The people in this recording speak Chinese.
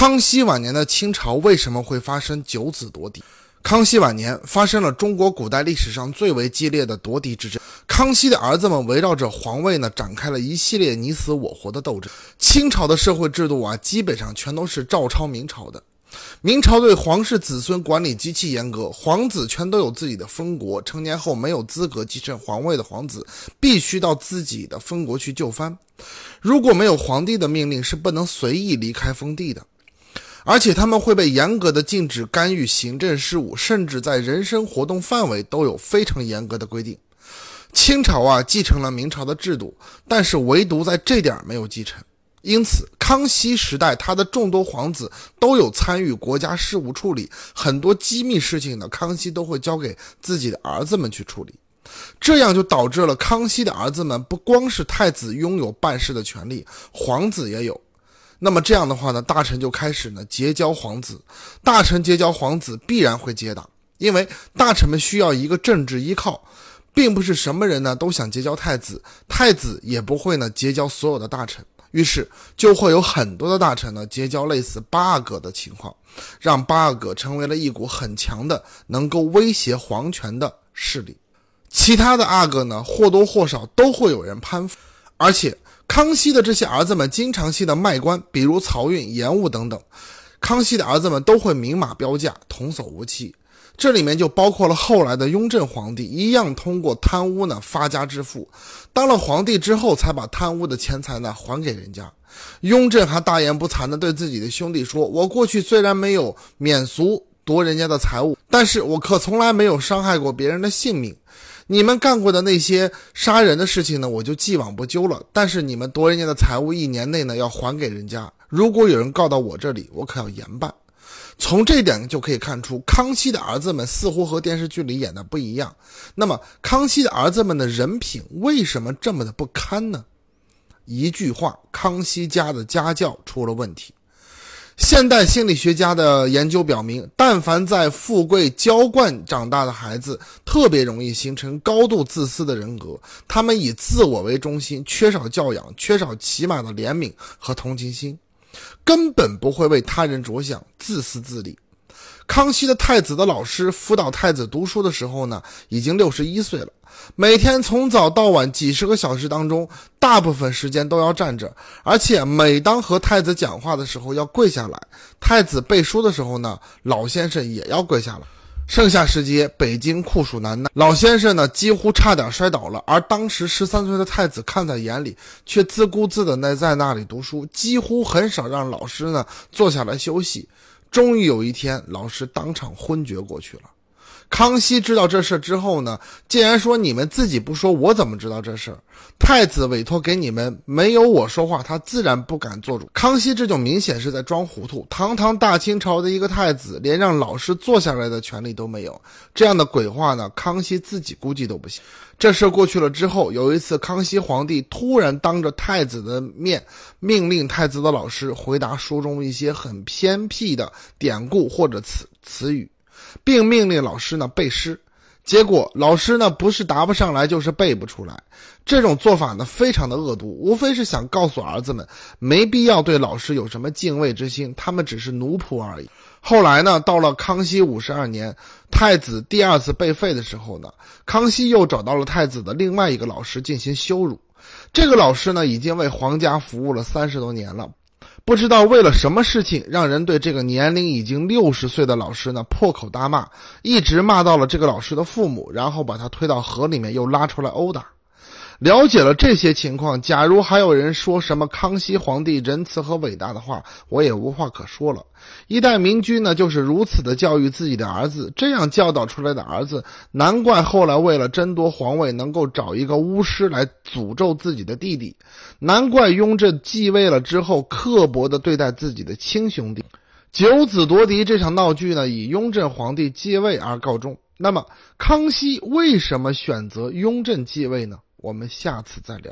康熙晚年的清朝为什么会发生九子夺嫡？康熙晚年发生了中国古代历史上最为激烈的夺嫡之争。康熙的儿子们围绕着皇位呢，展开了一系列你死我活的斗争。清朝的社会制度啊，基本上全都是照抄明朝的。明朝对皇室子孙管理极其严格，皇子全都有自己的封国，成年后没有资格继承皇位的皇子，必须到自己的封国去就藩。如果没有皇帝的命令，是不能随意离开封地的。而且他们会被严格的禁止干预行政事务，甚至在人身活动范围都有非常严格的规定。清朝啊，继承了明朝的制度，但是唯独在这点没有继承。因此，康熙时代他的众多皇子都有参与国家事务处理，很多机密事情呢，康熙都会交给自己的儿子们去处理。这样就导致了康熙的儿子们不光是太子拥有办事的权利，皇子也有。那么这样的话呢，大臣就开始呢结交皇子，大臣结交皇子必然会结党，因为大臣们需要一个政治依靠，并不是什么人呢都想结交太子，太子也不会呢结交所有的大臣，于是就会有很多的大臣呢结交类似八阿哥的情况，让八阿哥成为了一股很强的能够威胁皇权的势力，其他的阿哥呢或多或少都会有人攀附，而且。康熙的这些儿子们经常性的卖官，比如漕运、盐务等等。康熙的儿子们都会明码标价，童叟无欺。这里面就包括了后来的雍正皇帝，一样通过贪污呢发家致富。当了皇帝之后，才把贪污的钱财呢还给人家。雍正还大言不惭的对自己的兄弟说：“我过去虽然没有免俗夺人家的财物，但是我可从来没有伤害过别人的性命。”你们干过的那些杀人的事情呢，我就既往不咎了。但是你们夺人家的财物，一年内呢要还给人家。如果有人告到我这里，我可要严办。从这点就可以看出，康熙的儿子们似乎和电视剧里演的不一样。那么，康熙的儿子们的人品为什么这么的不堪呢？一句话，康熙家的家教出了问题。现代心理学家的研究表明，但凡在富贵娇惯长大的孩子，特别容易形成高度自私的人格。他们以自我为中心，缺少教养，缺少起码的怜悯和同情心，根本不会为他人着想，自私自利。康熙的太子的老师辅导太子读书的时候呢，已经六十一岁了。每天从早到晚几十个小时当中，大部分时间都要站着，而且每当和太子讲话的时候要跪下来。太子背书的时候呢，老先生也要跪下来。盛夏时节，北京酷暑难耐，老先生呢几乎差点摔倒了。而当时十三岁的太子看在眼里，却自顾自的在在那里读书，几乎很少让老师呢坐下来休息。终于有一天，老师当场昏厥过去了。康熙知道这事儿之后呢，竟然说：“你们自己不说，我怎么知道这事儿？太子委托给你们，没有我说话，他自然不敢做主。”康熙这就明显是在装糊涂。堂堂大清朝的一个太子，连让老师坐下来的权利都没有，这样的鬼话呢，康熙自己估计都不信。这事儿过去了之后，有一次，康熙皇帝突然当着太子的面，命令太子的老师回答书中一些很偏僻的典故或者词词语。并命令老师呢背诗，结果老师呢不是答不上来，就是背不出来。这种做法呢非常的恶毒，无非是想告诉儿子们，没必要对老师有什么敬畏之心，他们只是奴仆而已。后来呢，到了康熙五十二年，太子第二次被废的时候呢，康熙又找到了太子的另外一个老师进行羞辱。这个老师呢，已经为皇家服务了三十多年了。不知道为了什么事情，让人对这个年龄已经六十岁的老师呢破口大骂，一直骂到了这个老师的父母，然后把他推到河里面，又拉出来殴打。了解了这些情况，假如还有人说什么康熙皇帝仁慈和伟大的话，我也无话可说了。一代明君呢，就是如此的教育自己的儿子，这样教导出来的儿子，难怪后来为了争夺皇位，能够找一个巫师来诅咒自己的弟弟，难怪雍正继位了之后，刻薄的对待自己的亲兄弟。九子夺嫡这场闹剧呢，以雍正皇帝继位而告终。那么，康熙为什么选择雍正继位呢？我们下次再聊。